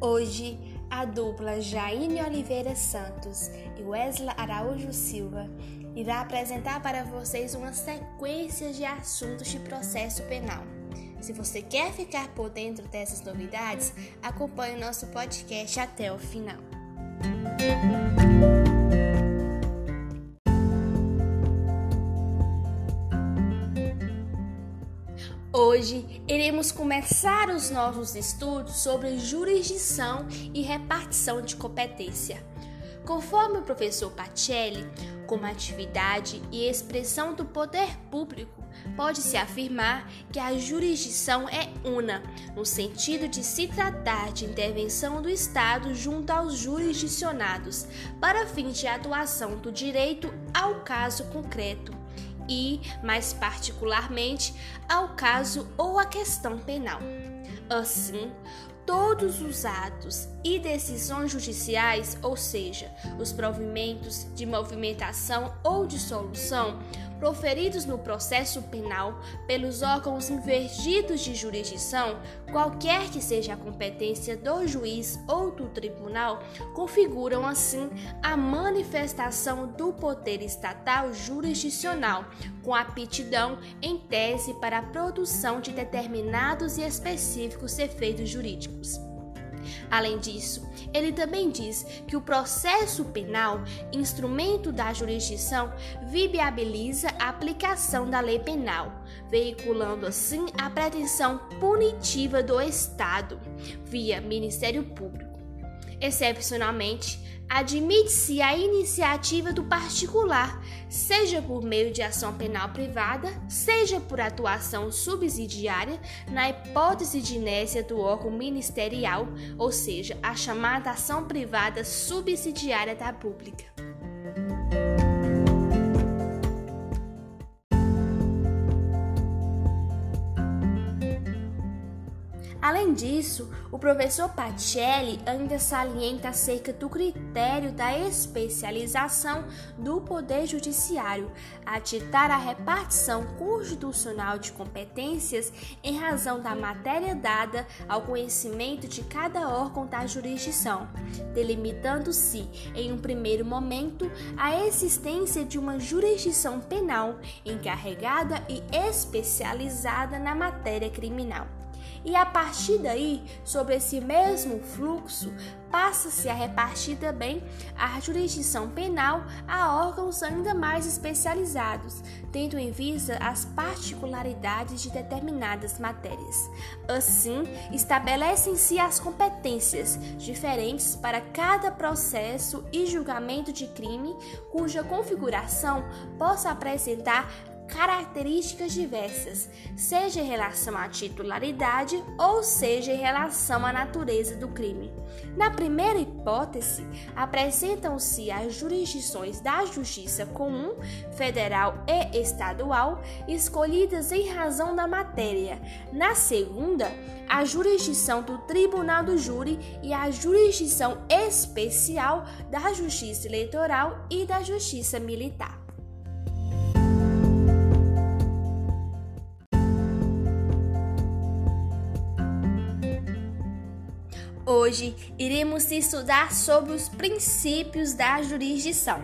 Hoje, a dupla Jaine Oliveira Santos e Wesley Araújo Silva irá apresentar para vocês uma sequência de assuntos de processo penal. Se você quer ficar por dentro dessas novidades, acompanhe o nosso podcast até o final. Hoje iremos começar os nossos estudos sobre jurisdição e repartição de competência. Conforme o professor Pacelli, como atividade e expressão do poder público, pode-se afirmar que a jurisdição é una, no sentido de se tratar de intervenção do Estado junto aos jurisdicionados, para fins de atuação do direito ao caso concreto e, mais particularmente, ao caso ou à questão penal. Assim, todos os atos e decisões judiciais, ou seja, os provimentos de movimentação ou de solução, proferidos no processo penal pelos órgãos invertidos de jurisdição, qualquer que seja a competência do juiz ou do tribunal, configuram assim a manifestação do poder estatal jurisdicional, com aptidão em tese para a produção de determinados e específicos efeitos jurídicos. Além disso, ele também diz que o processo penal, instrumento da jurisdição, viabiliza a aplicação da lei penal, veiculando assim a pretensão punitiva do Estado via Ministério Público. Excepcionalmente, admite-se a iniciativa do particular, seja por meio de ação penal privada, seja por atuação subsidiária, na hipótese de inércia do órgão ministerial, ou seja, a chamada ação privada subsidiária da pública. Além disso, o professor Pacelli ainda salienta acerca do critério da especialização do Poder Judiciário, a titar a repartição constitucional de competências em razão da matéria dada ao conhecimento de cada órgão da jurisdição, delimitando-se, em um primeiro momento, a existência de uma jurisdição penal encarregada e especializada na matéria criminal. E a partir daí, sobre esse mesmo fluxo, passa-se a repartir também a jurisdição penal a órgãos ainda mais especializados, tendo em vista as particularidades de determinadas matérias. Assim, estabelecem-se as competências diferentes para cada processo e julgamento de crime, cuja configuração possa apresentar características diversas, seja em relação à titularidade ou seja em relação à natureza do crime. Na primeira hipótese, apresentam-se as jurisdições da Justiça Comum, Federal e Estadual, escolhidas em razão da matéria. Na segunda, a jurisdição do Tribunal do Júri e a jurisdição especial da Justiça Eleitoral e da Justiça Militar. Hoje iremos estudar sobre os princípios da jurisdição.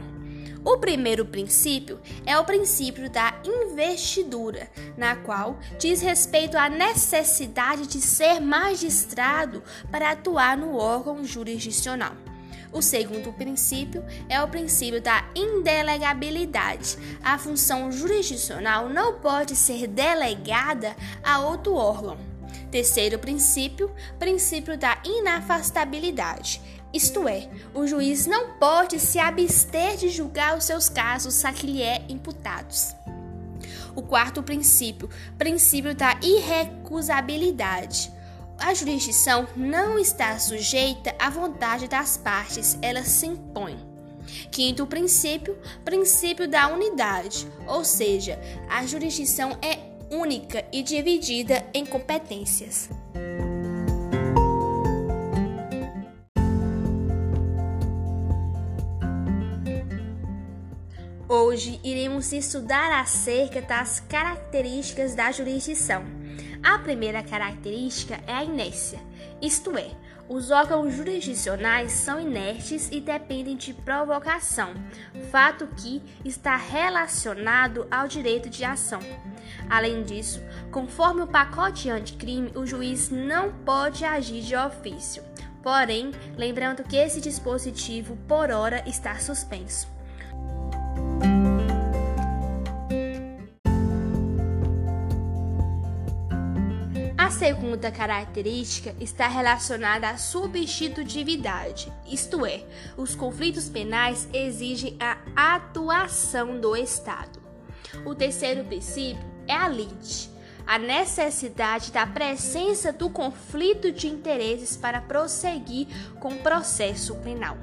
O primeiro princípio é o princípio da investidura, na qual diz respeito à necessidade de ser magistrado para atuar no órgão jurisdicional. O segundo princípio é o princípio da indelegabilidade. A função jurisdicional não pode ser delegada a outro órgão. Terceiro princípio, princípio da inafastabilidade. Isto é, o juiz não pode se abster de julgar os seus casos a que lhe é imputados. O quarto princípio, princípio da irrecusabilidade. A jurisdição não está sujeita à vontade das partes, ela se impõe. Quinto princípio, princípio da unidade, ou seja, a jurisdição é única e dividida em competências. Hoje iremos estudar acerca das características da jurisdição. A primeira característica é a inércia, isto é, Os órgãos jurisdicionais são inertes e dependem de provocação, fato que está relacionado ao direito de ação. Além disso, conforme o pacote anticrime, o juiz não pode agir de ofício. Porém, lembrando que esse dispositivo, por hora, está suspenso. A segunda característica está relacionada à substitutividade, isto é, os conflitos penais exigem a atuação do Estado. O terceiro princípio é a lide, a necessidade da presença do conflito de interesses para prosseguir com o processo penal.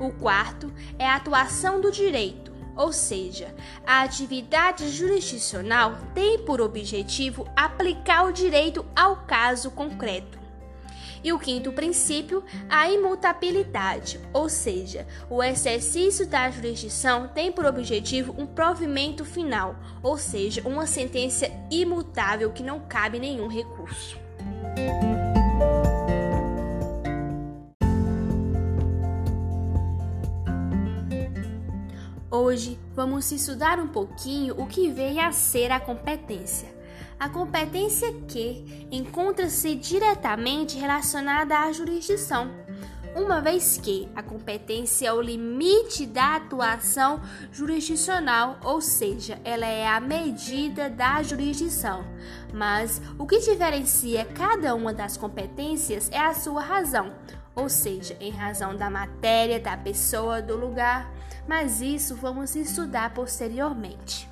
O quarto é a atuação do direito, ou seja, a atividade jurisdicional tem por objetivo aplicar o direito ao caso concreto. E o quinto princípio, a imutabilidade, ou seja, o exercício da jurisdição tem por objetivo um provimento final, ou seja, uma sentença imutável que não cabe nenhum recurso. Hoje vamos estudar um pouquinho o que vem a ser a competência. A competência que encontra-se diretamente relacionada à jurisdição, uma vez que a competência é o limite da atuação jurisdicional, ou seja, ela é a medida da jurisdição. Mas o que diferencia cada uma das competências é a sua razão, ou seja, em razão da matéria, da pessoa, do lugar, mas isso vamos estudar posteriormente.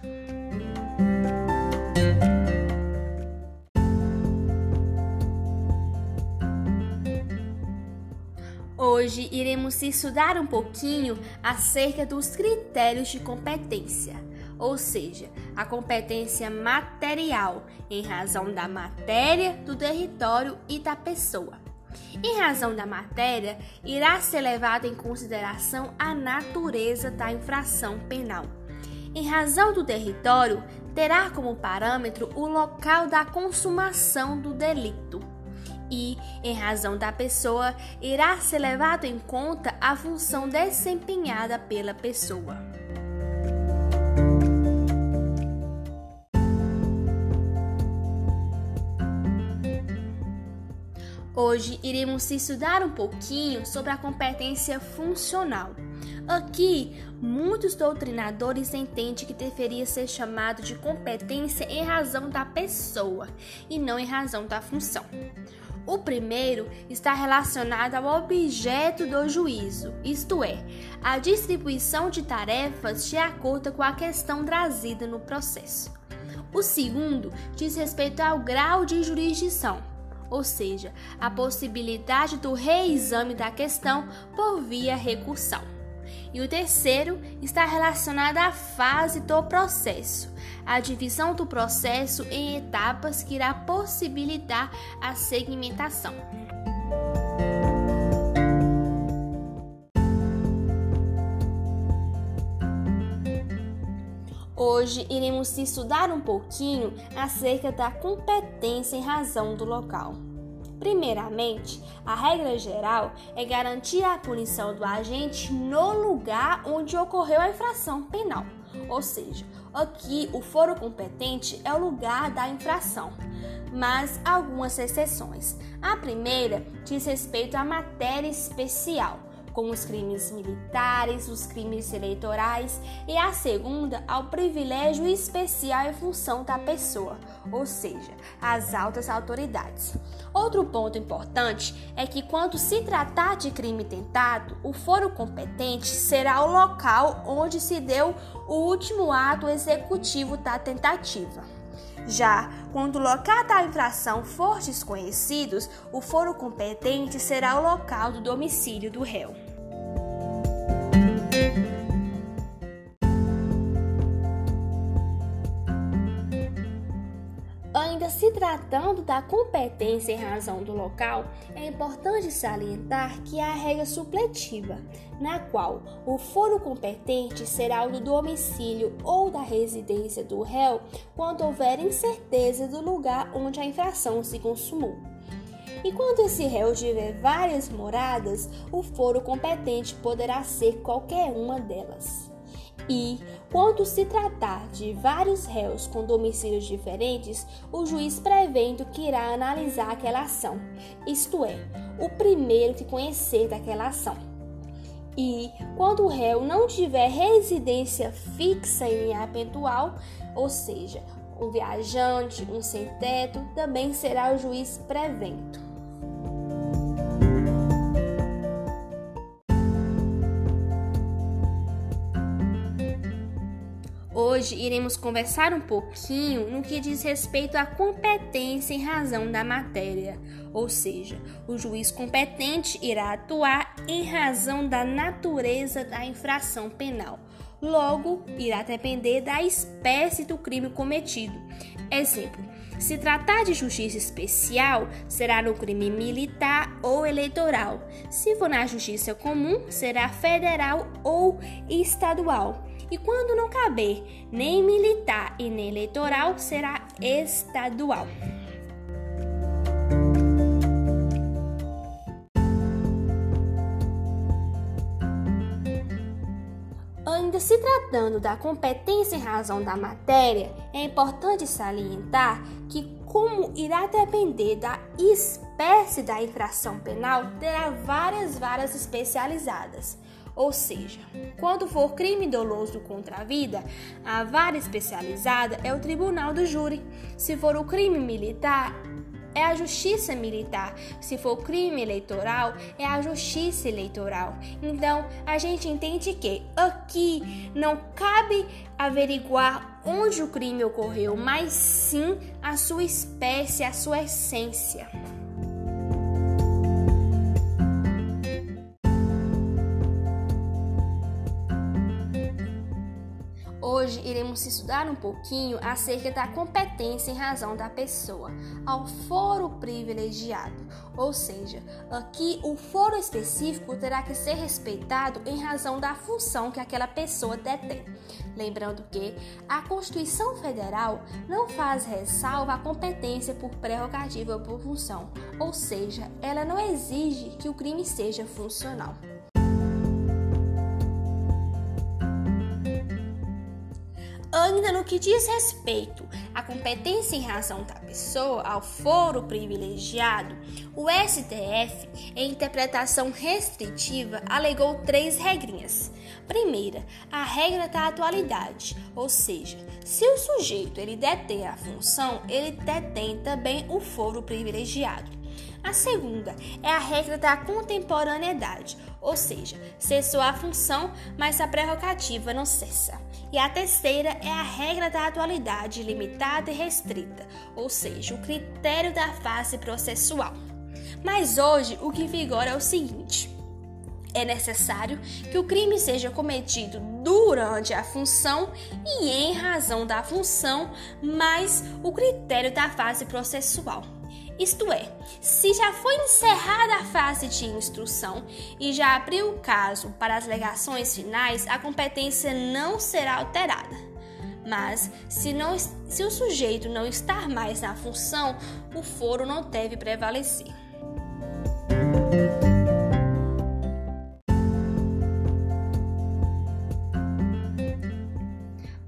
Hoje iremos estudar um pouquinho acerca dos critérios de competência, ou seja, a competência material em razão da matéria, do território e da pessoa. Em razão da matéria, irá ser levada em consideração a natureza da infração penal. Em razão do território, terá como parâmetro o local da consumação do delito. E, em razão da pessoa, irá ser levado em conta a função desempenhada pela pessoa. Hoje iremos estudar um pouquinho sobre a competência funcional. Aqui, muitos doutrinadores entendem que deveria ser chamado de competência em razão da pessoa e não em razão da função. O primeiro está relacionado ao objeto do juízo, isto é, a distribuição de tarefas de acordo com a questão trazida no processo. O segundo diz respeito ao grau de jurisdição ou seja, a possibilidade do reexame da questão por via recursal. E o terceiro está relacionado à fase do processo, a divisão do processo em etapas que irá possibilitar a segmentação. Hoje iremos estudar um pouquinho acerca da competência em razão do local. Primeiramente, a regra geral é garantir a punição do agente no lugar onde ocorreu a infração penal. Ou seja, aqui o foro competente é o lugar da infração, mas algumas exceções. A primeira diz respeito à matéria especial como os crimes militares, os crimes eleitorais, e a segunda ao privilégio especial em função da pessoa, ou seja, as altas autoridades. Outro ponto importante é que, quando se tratar de crime tentado, o foro competente será o local onde se deu o último ato executivo da tentativa. Já quando o local da infração for desconhecido, o foro competente será o local do domicílio do réu. Se tratando da competência em razão do local, é importante salientar que há a regra supletiva, na qual o foro competente será o do domicílio ou da residência do réu quando houver incerteza do lugar onde a infração se consumou. E quando esse réu tiver várias moradas, o foro competente poderá ser qualquer uma delas. E, quando se tratar de vários réus com domicílios diferentes, o juiz prevendo que irá analisar aquela ação, isto é, o primeiro que conhecer daquela ação. E, quando o réu não tiver residência fixa em apentual, ou seja, um viajante, um sem-teto, também será o juiz prevento. Hoje iremos conversar um pouquinho no que diz respeito à competência em razão da matéria, ou seja, o juiz competente irá atuar em razão da natureza da infração penal. Logo, irá depender da espécie do crime cometido. Exemplo: se tratar de justiça especial, será no crime militar ou eleitoral. Se for na justiça comum, será federal ou estadual. E quando não caber nem militar e nem eleitoral, será estadual. Ainda se tratando da competência em razão da matéria, é importante salientar que, como irá depender da espécie da infração penal, terá várias varas especializadas. Ou seja, quando for crime doloso contra a vida, a vara especializada é o tribunal do júri. Se for o crime militar, é a justiça militar. Se for crime eleitoral, é a justiça eleitoral. Então, a gente entende que aqui não cabe averiguar onde o crime ocorreu, mas sim a sua espécie, a sua essência. Hoje iremos estudar um pouquinho acerca da competência em razão da pessoa ao foro privilegiado, ou seja, aqui o foro específico terá que ser respeitado em razão da função que aquela pessoa detém. Lembrando que a Constituição Federal não faz ressalva à competência por prerrogativa ou por função, ou seja, ela não exige que o crime seja funcional. Ainda no que diz respeito à competência em razão da pessoa, ao foro privilegiado, o STF, em interpretação restritiva, alegou três regrinhas. Primeira, a regra da atualidade, ou seja, se o sujeito ele detém a função, ele detém também o foro privilegiado. A segunda é a regra da contemporaneidade, ou seja, cessou a função, mas a prerrogativa não cessa. E a terceira é a regra da atualidade limitada e restrita, ou seja, o critério da fase processual. Mas hoje o que vigora é o seguinte: é necessário que o crime seja cometido durante a função e em razão da função, mais o critério da fase processual. Isto é, se já foi encerrada a fase de instrução e já abriu o caso para as alegações finais, a competência não será alterada. Mas, se, não, se o sujeito não estar mais na função, o foro não deve prevalecer.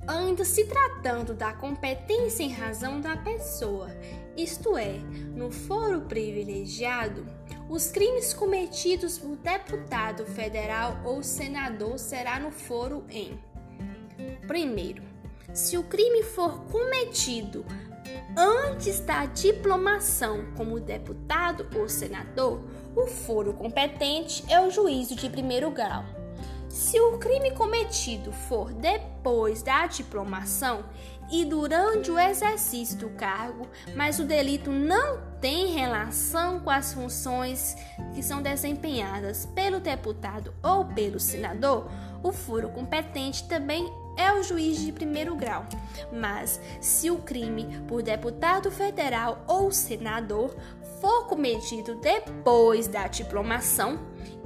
Ainda se tratando da competência em razão da pessoa isto é, no foro privilegiado, os crimes cometidos por deputado federal ou senador será no foro em Primeiro, se o crime for cometido antes da diplomação como deputado ou senador, o foro competente é o juízo de primeiro grau. Se o crime cometido for depois da diplomação e durante o exercício do cargo, mas o delito não tem relação com as funções que são desempenhadas pelo deputado ou pelo senador, o foro competente também é o juiz de primeiro grau. Mas se o crime por deputado federal ou senador for cometido depois da diplomação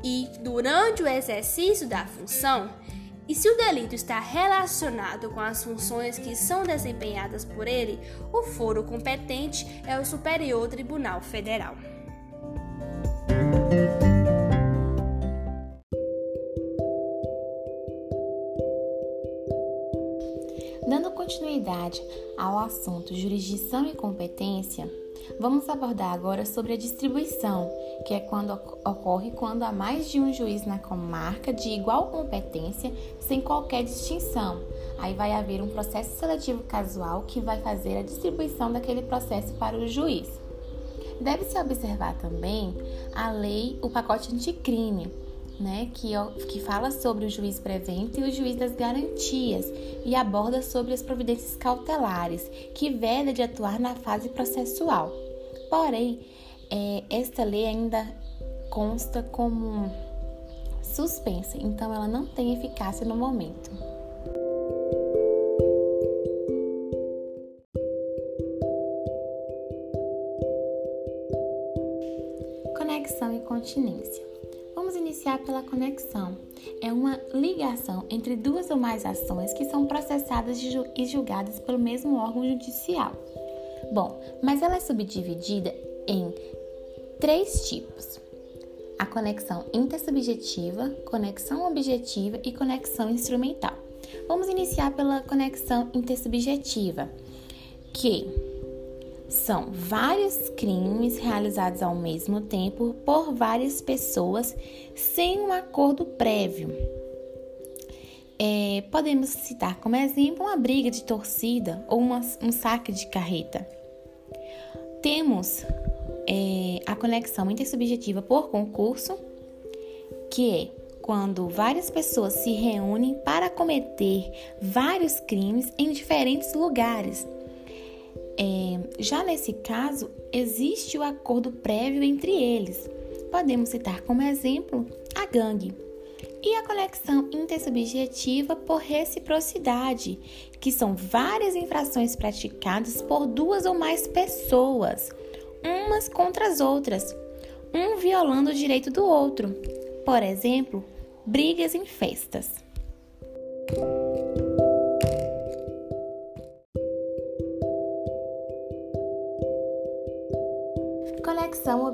e durante o exercício da função, e se o delito está relacionado com as funções que são desempenhadas por ele, o foro competente é o Superior Tribunal Federal. Dando continuidade ao assunto jurisdição e competência, vamos abordar agora sobre a distribuição, que é quando ocorre quando há mais de um juiz na comarca de igual competência, sem qualquer distinção. Aí vai haver um processo seletivo casual que vai fazer a distribuição daquele processo para o juiz. Deve-se observar também a lei, o pacote anticrime, né, que, que fala sobre o juiz prevento e o juiz das garantias e aborda sobre as providências cautelares, que veda de atuar na fase processual. Porém, é, esta lei ainda consta como suspensa, então ela não tem eficácia no momento. Conexão e continência. Vamos iniciar pela conexão. É uma ligação entre duas ou mais ações que são processadas e julgadas pelo mesmo órgão judicial. Bom, mas ela é subdividida em três tipos: a conexão intersubjetiva, conexão objetiva e conexão instrumental. Vamos iniciar pela conexão intersubjetiva, que são vários crimes realizados ao mesmo tempo por várias pessoas sem um acordo prévio. É, podemos citar como exemplo uma briga de torcida ou uma, um saque de carreta. Temos é, a conexão intersubjetiva por concurso, que é quando várias pessoas se reúnem para cometer vários crimes em diferentes lugares é, já nesse caso, existe o acordo prévio entre eles. Podemos citar como exemplo a gangue. E a conexão intersubjetiva por reciprocidade, que são várias infrações praticadas por duas ou mais pessoas, umas contra as outras, um violando o direito do outro. Por exemplo, brigas em festas.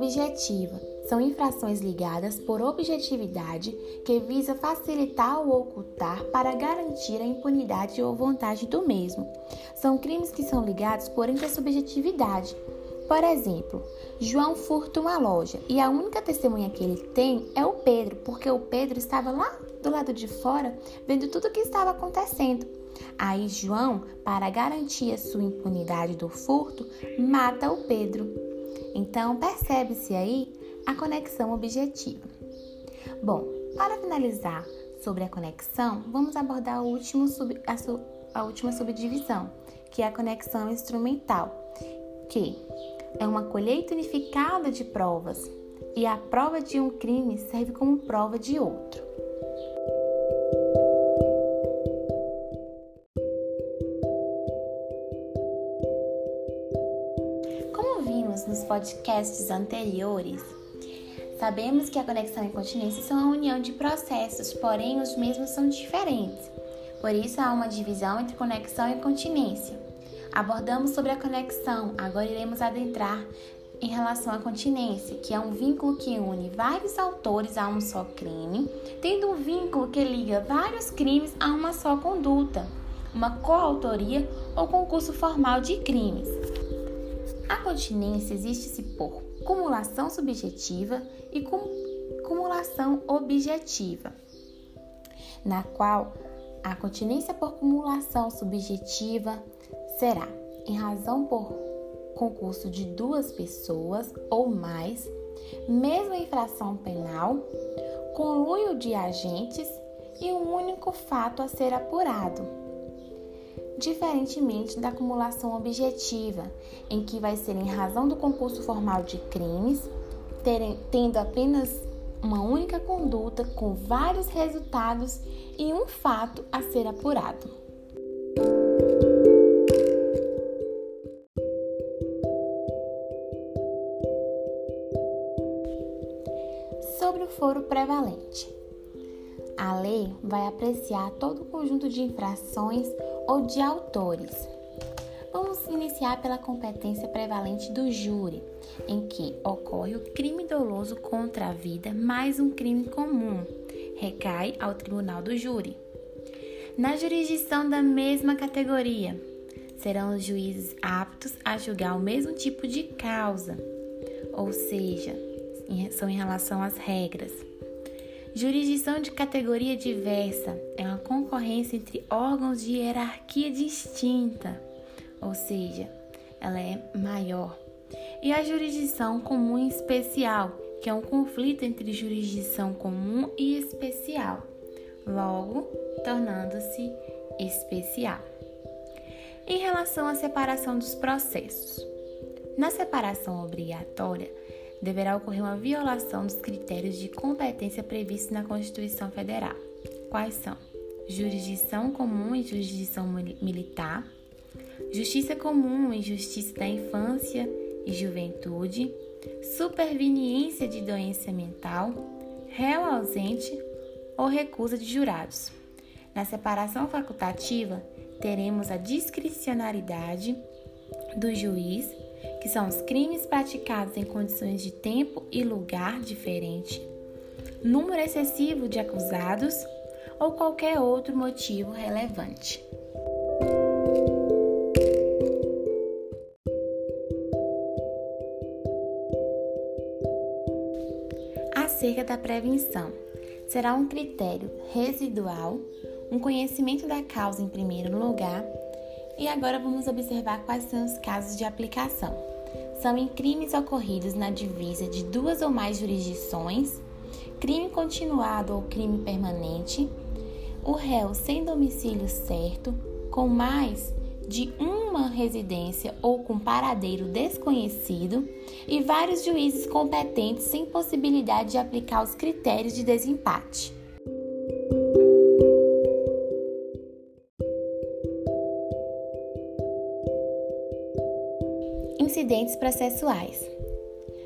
Objetiva são infrações ligadas por objetividade que visa facilitar ou ocultar para garantir a impunidade ou vontade do mesmo. São crimes que são ligados por intersubjetividade. Por exemplo, João furta uma loja e a única testemunha que ele tem é o Pedro, porque o Pedro estava lá do lado de fora vendo tudo o que estava acontecendo. Aí João, para garantir a sua impunidade do furto, mata o Pedro. Então, percebe-se aí a conexão objetiva. Bom, para finalizar sobre a conexão, vamos abordar sub, a, su, a última subdivisão, que é a conexão instrumental, que é uma colheita unificada de provas e a prova de um crime serve como prova de outro. Podcasts anteriores, sabemos que a conexão e continência são a união de processos, porém os mesmos são diferentes. Por isso há uma divisão entre conexão e continência. Abordamos sobre a conexão, agora iremos adentrar em relação à continência, que é um vínculo que une vários autores a um só crime, tendo um vínculo que liga vários crimes a uma só conduta, uma coautoria ou concurso formal de crimes. A continência existe-se por cumulação subjetiva e cum cumulação objetiva, na qual a continência por cumulação subjetiva será em razão por concurso de duas pessoas ou mais, mesma infração penal, conluio de agentes e um único fato a ser apurado diferentemente da acumulação objetiva, em que vai ser em razão do concurso formal de crimes, terem, tendo apenas uma única conduta com vários resultados e um fato a ser apurado. Sobre o foro prevalente. A lei vai apreciar todo o conjunto de infrações ou de autores. Vamos iniciar pela competência prevalente do júri, em que ocorre o crime doloso contra a vida mais um crime comum, recai ao tribunal do júri. Na jurisdição da mesma categoria, serão os juízes aptos a julgar o mesmo tipo de causa, ou seja, são em relação às regras. Jurisdição de categoria diversa é uma concorrência entre órgãos de hierarquia distinta, ou seja, ela é maior. E a jurisdição comum e especial, que é um conflito entre jurisdição comum e especial, logo tornando-se especial. Em relação à separação dos processos, na separação obrigatória, deverá ocorrer uma violação dos critérios de competência previstos na Constituição Federal. Quais são? Jurisdição comum e jurisdição militar, justiça comum e justiça da infância e juventude, superveniência de doença mental, réu ausente ou recusa de jurados. Na separação facultativa, teremos a discricionariedade do juiz que são os crimes praticados em condições de tempo e lugar diferente, número excessivo de acusados ou qualquer outro motivo relevante. Acerca da prevenção, será um critério residual, um conhecimento da causa em primeiro lugar e agora vamos observar quais são os casos de aplicação. São em crimes ocorridos na divisa de duas ou mais jurisdições, crime continuado ou crime permanente, o réu sem domicílio certo, com mais de uma residência ou com paradeiro desconhecido e vários juízes competentes sem possibilidade de aplicar os critérios de desempate. Incidentes processuais.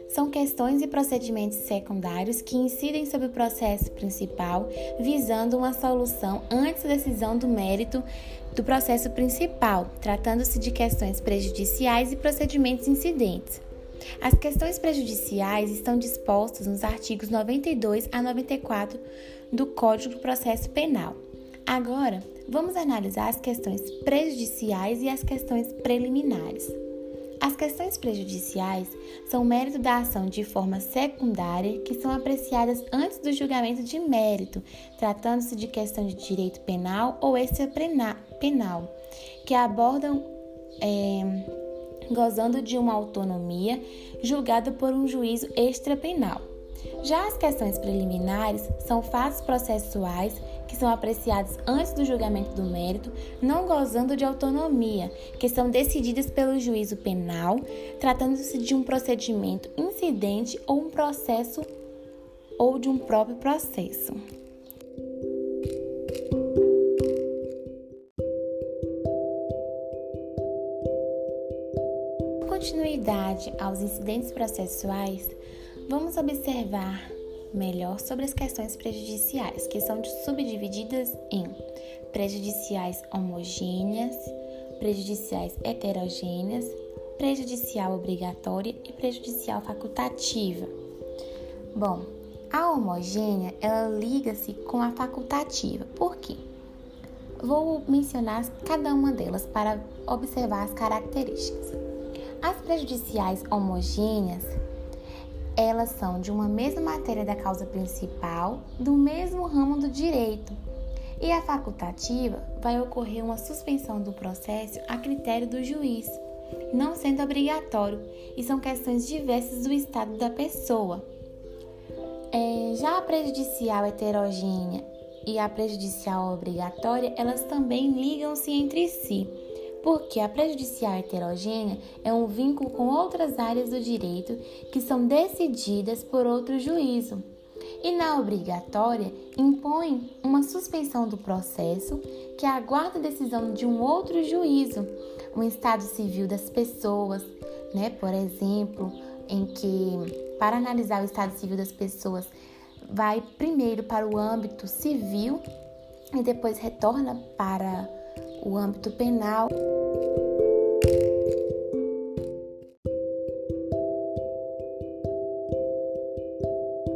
São questões e procedimentos secundários que incidem sobre o processo principal, visando uma solução antes da decisão do mérito do processo principal, tratando-se de questões prejudiciais e procedimentos incidentes. As questões prejudiciais estão dispostas nos artigos 92 a 94 do Código do Processo Penal. Agora, vamos analisar as questões prejudiciais e as questões preliminares. As questões prejudiciais são mérito da ação de forma secundária que são apreciadas antes do julgamento de mérito, tratando-se de questão de direito penal ou extra-penal, que abordam é, gozando de uma autonomia julgada por um juízo extra-penal. Já as questões preliminares são fatos processuais que são apreciados antes do julgamento do mérito, não gozando de autonomia, que são decididas pelo juízo penal, tratando-se de um procedimento incidente ou um processo ou de um próprio processo. Continuidade aos incidentes processuais, vamos observar melhor sobre as questões prejudiciais, que são subdivididas em prejudiciais homogêneas, prejudiciais heterogêneas, prejudicial obrigatória e prejudicial facultativa. Bom, a homogênea ela liga-se com a facultativa. Por quê? Vou mencionar cada uma delas para observar as características. As prejudiciais homogêneas elas são de uma mesma matéria da causa principal, do mesmo ramo do direito. E a facultativa vai ocorrer uma suspensão do processo a critério do juiz, não sendo obrigatório, e são questões diversas do estado da pessoa. É, já a prejudicial heterogênea e a prejudicial obrigatória, elas também ligam-se entre si porque a prejudicial heterogênea é um vínculo com outras áreas do direito que são decididas por outro juízo. E na obrigatória, impõe uma suspensão do processo que aguarda a decisão de um outro juízo, um estado civil das pessoas, né? Por exemplo, em que para analisar o estado civil das pessoas vai primeiro para o âmbito civil e depois retorna para o âmbito penal.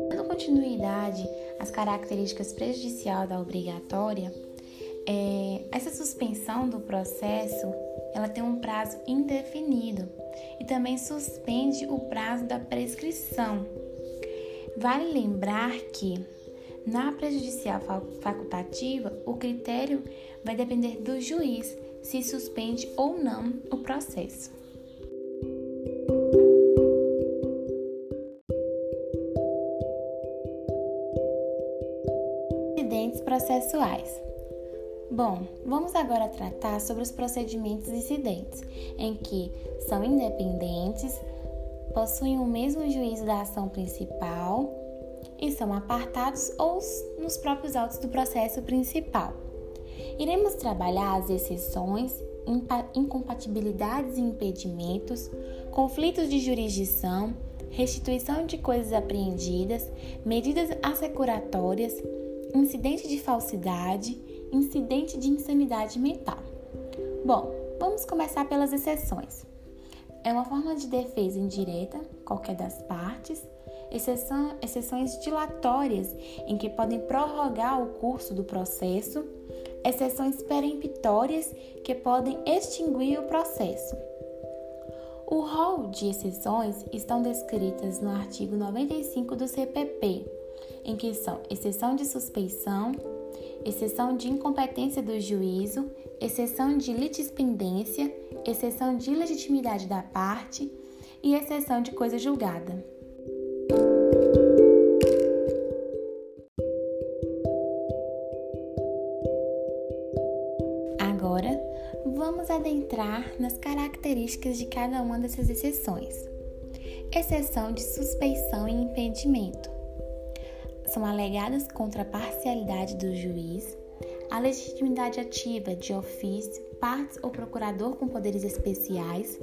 Dando continuidade às características prejudiciais da obrigatória, é, essa suspensão do processo ela tem um prazo indefinido e também suspende o prazo da prescrição. Vale lembrar que na prejudicial facultativa, o critério vai depender do juiz se suspende ou não o processo. Incidentes processuais. Bom, vamos agora tratar sobre os procedimentos incidentes, em que são independentes, possuem o mesmo juízo da ação principal e são apartados ou nos próprios autos do processo principal. Iremos trabalhar as exceções, incompatibilidades e impedimentos, conflitos de jurisdição, restituição de coisas apreendidas, medidas assecuratórias, incidente de falsidade, incidente de insanidade mental. Bom, vamos começar pelas exceções. É uma forma de defesa indireta, qualquer das partes, exceção, exceções dilatórias, em que podem prorrogar o curso do processo, exceções peremptórias, que podem extinguir o processo. O rol de exceções estão descritas no artigo 95 do CPP, em que são exceção de suspeição, exceção de incompetência do juízo, exceção de litispendência, exceção de legitimidade da parte e exceção de coisa julgada. Adentrar nas características de cada uma dessas exceções. Exceção de suspeição e impedimento são alegadas contra a parcialidade do juiz, a legitimidade ativa de ofício, partes ou procurador com poderes especiais,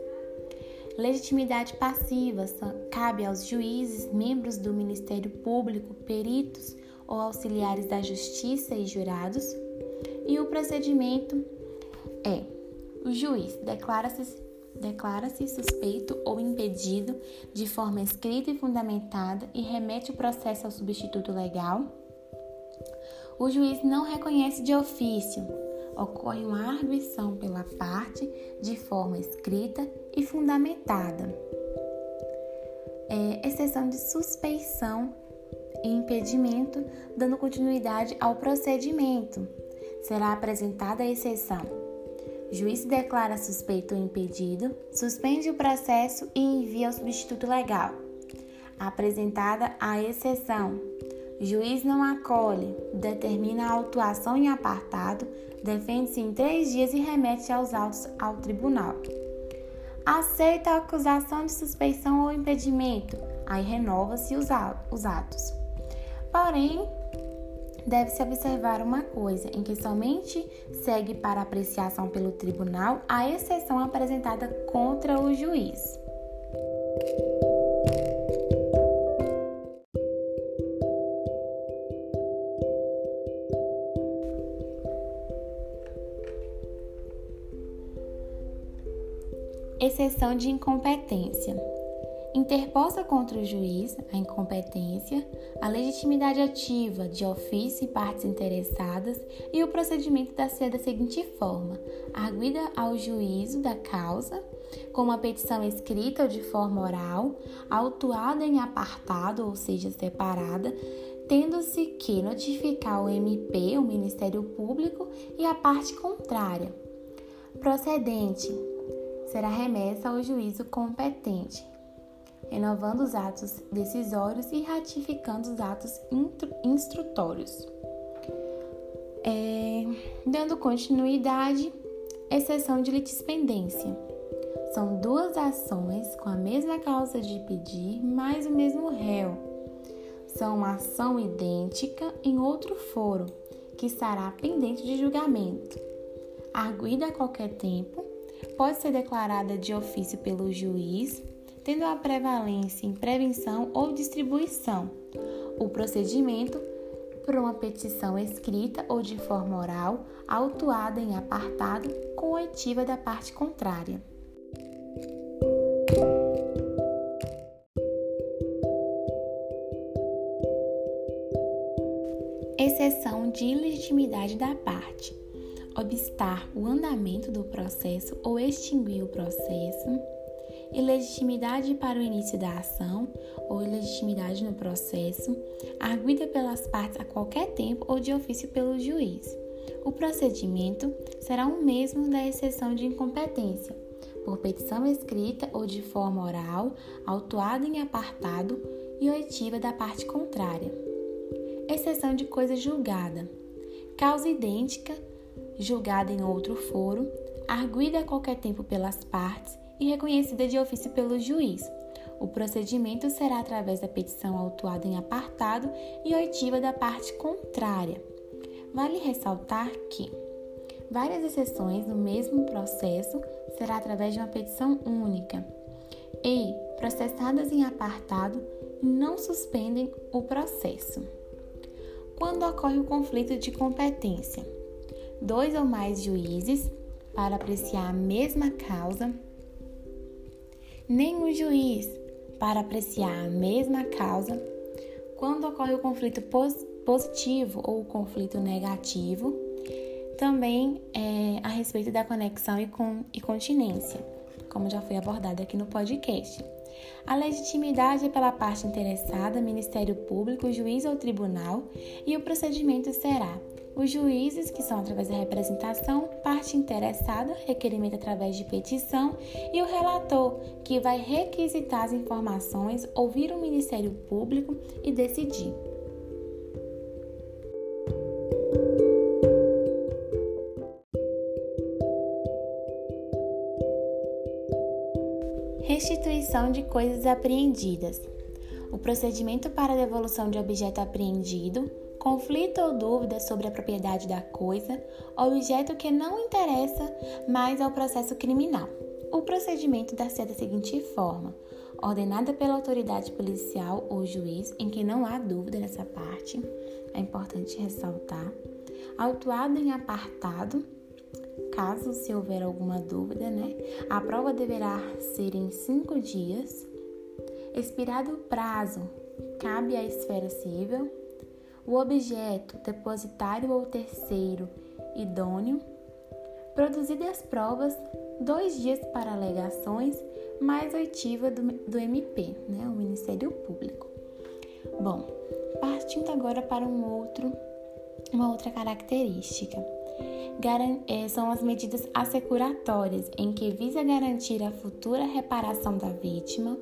legitimidade passiva cabe aos juízes, membros do Ministério Público, peritos ou auxiliares da Justiça e jurados, e o procedimento é: o juiz declara-se declara-se suspeito ou impedido de forma escrita e fundamentada e remete o processo ao substituto legal. O juiz não reconhece de ofício. Ocorre uma arguição pela parte de forma escrita e fundamentada. É, exceção de suspeição e impedimento, dando continuidade ao procedimento. Será apresentada a exceção Juiz declara suspeito ou impedido, suspende o processo e envia ao substituto legal. Apresentada a exceção. Juiz não acolhe, determina a autuação em apartado, defende-se em três dias e remete aos autos ao tribunal. Aceita a acusação de suspeição ou impedimento, aí renova-se os atos. Porém, deve-se observar uma coisa, em que somente segue para apreciação pelo tribunal a exceção apresentada contra o juiz. Exceção de incompetência interposta contra o juiz a incompetência, a legitimidade ativa de ofício e partes interessadas e o procedimento da ser da seguinte forma: arguida ao juízo da causa com uma petição escrita ou de forma oral, autuada em apartado, ou seja, separada, tendo-se que notificar o MP, o Ministério Público e a parte contrária. Procedente será remessa ao juízo competente renovando os atos decisórios e ratificando os atos instrutórios. É, dando continuidade, exceção de litispendência. São duas ações com a mesma causa de pedir, mais o mesmo réu. São uma ação idêntica em outro foro, que estará pendente de julgamento. Arguida a qualquer tempo, pode ser declarada de ofício pelo juiz tendo a prevalência em prevenção ou distribuição. O procedimento por uma petição escrita ou de forma oral, autuada em apartado com oitiva da parte contrária. Exceção de ilegitimidade da parte obstar o andamento do processo ou extinguir o processo, ilegitimidade para o início da ação ou ilegitimidade no processo, arguida pelas partes a qualquer tempo ou de ofício pelo juiz. O procedimento será o mesmo da exceção de incompetência, por petição escrita ou de forma oral, autuada em apartado e oitiva da parte contrária. Exceção de coisa julgada. Causa idêntica, julgada em outro foro, arguida a qualquer tempo pelas partes e reconhecida de ofício pelo juiz. O procedimento será através da petição autuada em apartado e oitiva da parte contrária. Vale ressaltar que várias exceções no mesmo processo será através de uma petição única e processadas em apartado não suspendem o processo. Quando ocorre o conflito de competência, dois ou mais juízes para apreciar a mesma causa, nenhum juiz para apreciar a mesma causa, quando ocorre o conflito positivo ou o conflito negativo, também é, a respeito da conexão e, com, e continência, como já foi abordado aqui no podcast. A legitimidade é pela parte interessada, Ministério Público, juiz ou tribunal, e o procedimento será os juízes, que são através da representação, parte interessada, requerimento através de petição, e o relator, que vai requisitar as informações, ouvir o Ministério Público e decidir. Restituição de coisas apreendidas. O procedimento para devolução de objeto apreendido, conflito ou dúvida sobre a propriedade da coisa, objeto que não interessa mais ao processo criminal. O procedimento dá-se da seguinte forma: ordenada pela autoridade policial ou juiz, em que não há dúvida nessa parte, é importante ressaltar, autuado em apartado Caso se houver alguma dúvida, né? A prova deverá ser em cinco dias. Expirado o prazo, cabe à esfera civil. O objeto, depositário ou terceiro, idôneo. Produzidas as provas, dois dias para alegações, mais oitiva do, do MP, né? O Ministério Público. Bom, partindo agora para um outro, uma outra característica são as medidas assecuratórias, em que visa garantir a futura reparação da vítima,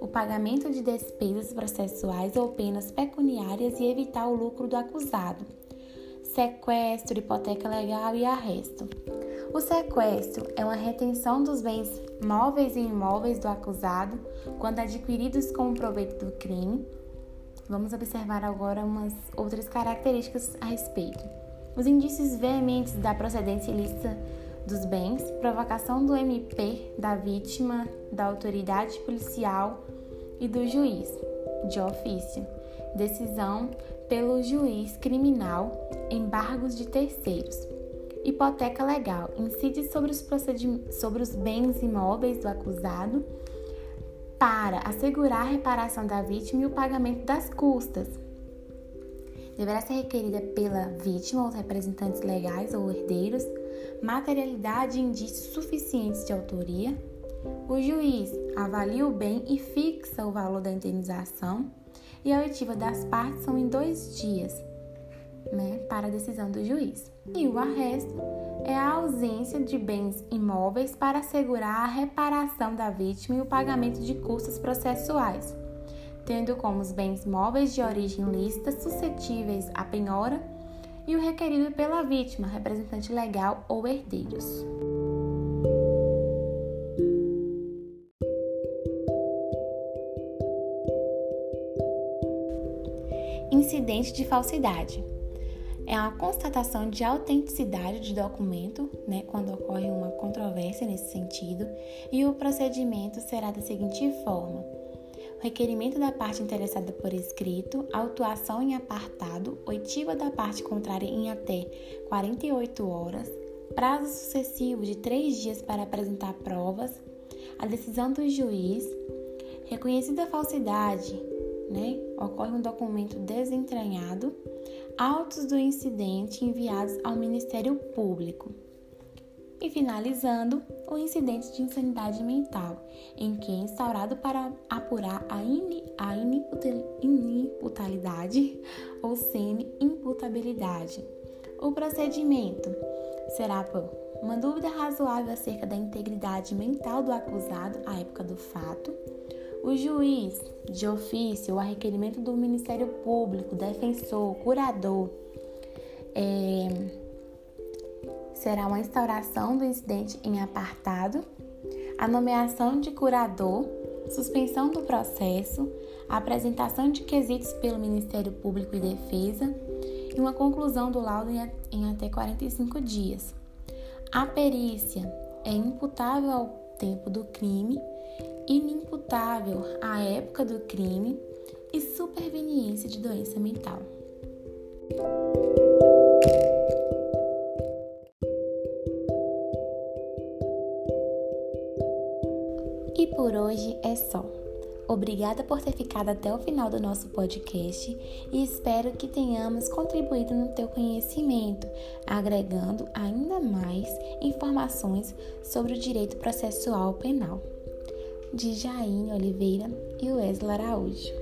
o pagamento de despesas processuais ou penas pecuniárias e evitar o lucro do acusado. Sequestro, hipoteca legal e arresto. O sequestro é uma retenção dos bens móveis e imóveis do acusado quando adquiridos com o proveito do crime. Vamos observar agora umas outras características a respeito os indícios veementes da procedência ilícita dos bens, provocação do MP, da vítima, da autoridade policial e do juiz, de ofício, decisão pelo juiz criminal, embargos de terceiros. Hipoteca legal incide sobre os, sobre os bens imóveis do acusado para assegurar a reparação da vítima e o pagamento das custas, deverá ser requerida pela vítima ou representantes legais ou herdeiros, materialidade e indícios suficientes de autoria. O juiz avalia o bem e fixa o valor da indenização, e a oitiva das partes são em dois dias, né, para a decisão do juiz. E o arresto é a ausência de bens imóveis para assegurar a reparação da vítima e o pagamento de custos processuais tendo como os bens móveis de origem lícita suscetíveis à penhora e o requerido pela vítima, representante legal ou herdeiros. Incidente de falsidade é a constatação de autenticidade de documento, né, quando ocorre uma controvérsia nesse sentido, e o procedimento será da seguinte forma: requerimento da parte interessada por escrito, autuação em apartado, oitiva da parte contrária em até 48 horas, prazo sucessivo de três dias para apresentar provas, a decisão do juiz, reconhecida falsidade, né? Ocorre um documento desentranhado, autos do incidente enviados ao Ministério Público. E finalizando, o incidente de insanidade mental, em que é instaurado para apurar a, in, a inimputabilidade ou semi-imputabilidade. O procedimento será por uma dúvida razoável acerca da integridade mental do acusado à época do fato, o juiz, de ofício ou a requerimento do Ministério Público, defensor, curador, é, será uma instauração do incidente em apartado, a nomeação de curador, suspensão do processo, apresentação de quesitos pelo Ministério Público e Defesa e uma conclusão do laudo em até 45 dias. A perícia é imputável ao tempo do crime, inimputável à época do crime e superveniência de doença mental. Por hoje é só. Obrigada por ter ficado até o final do nosso podcast e espero que tenhamos contribuído no teu conhecimento, agregando ainda mais informações sobre o direito processual penal. De Jaine Oliveira e Wesley Araújo.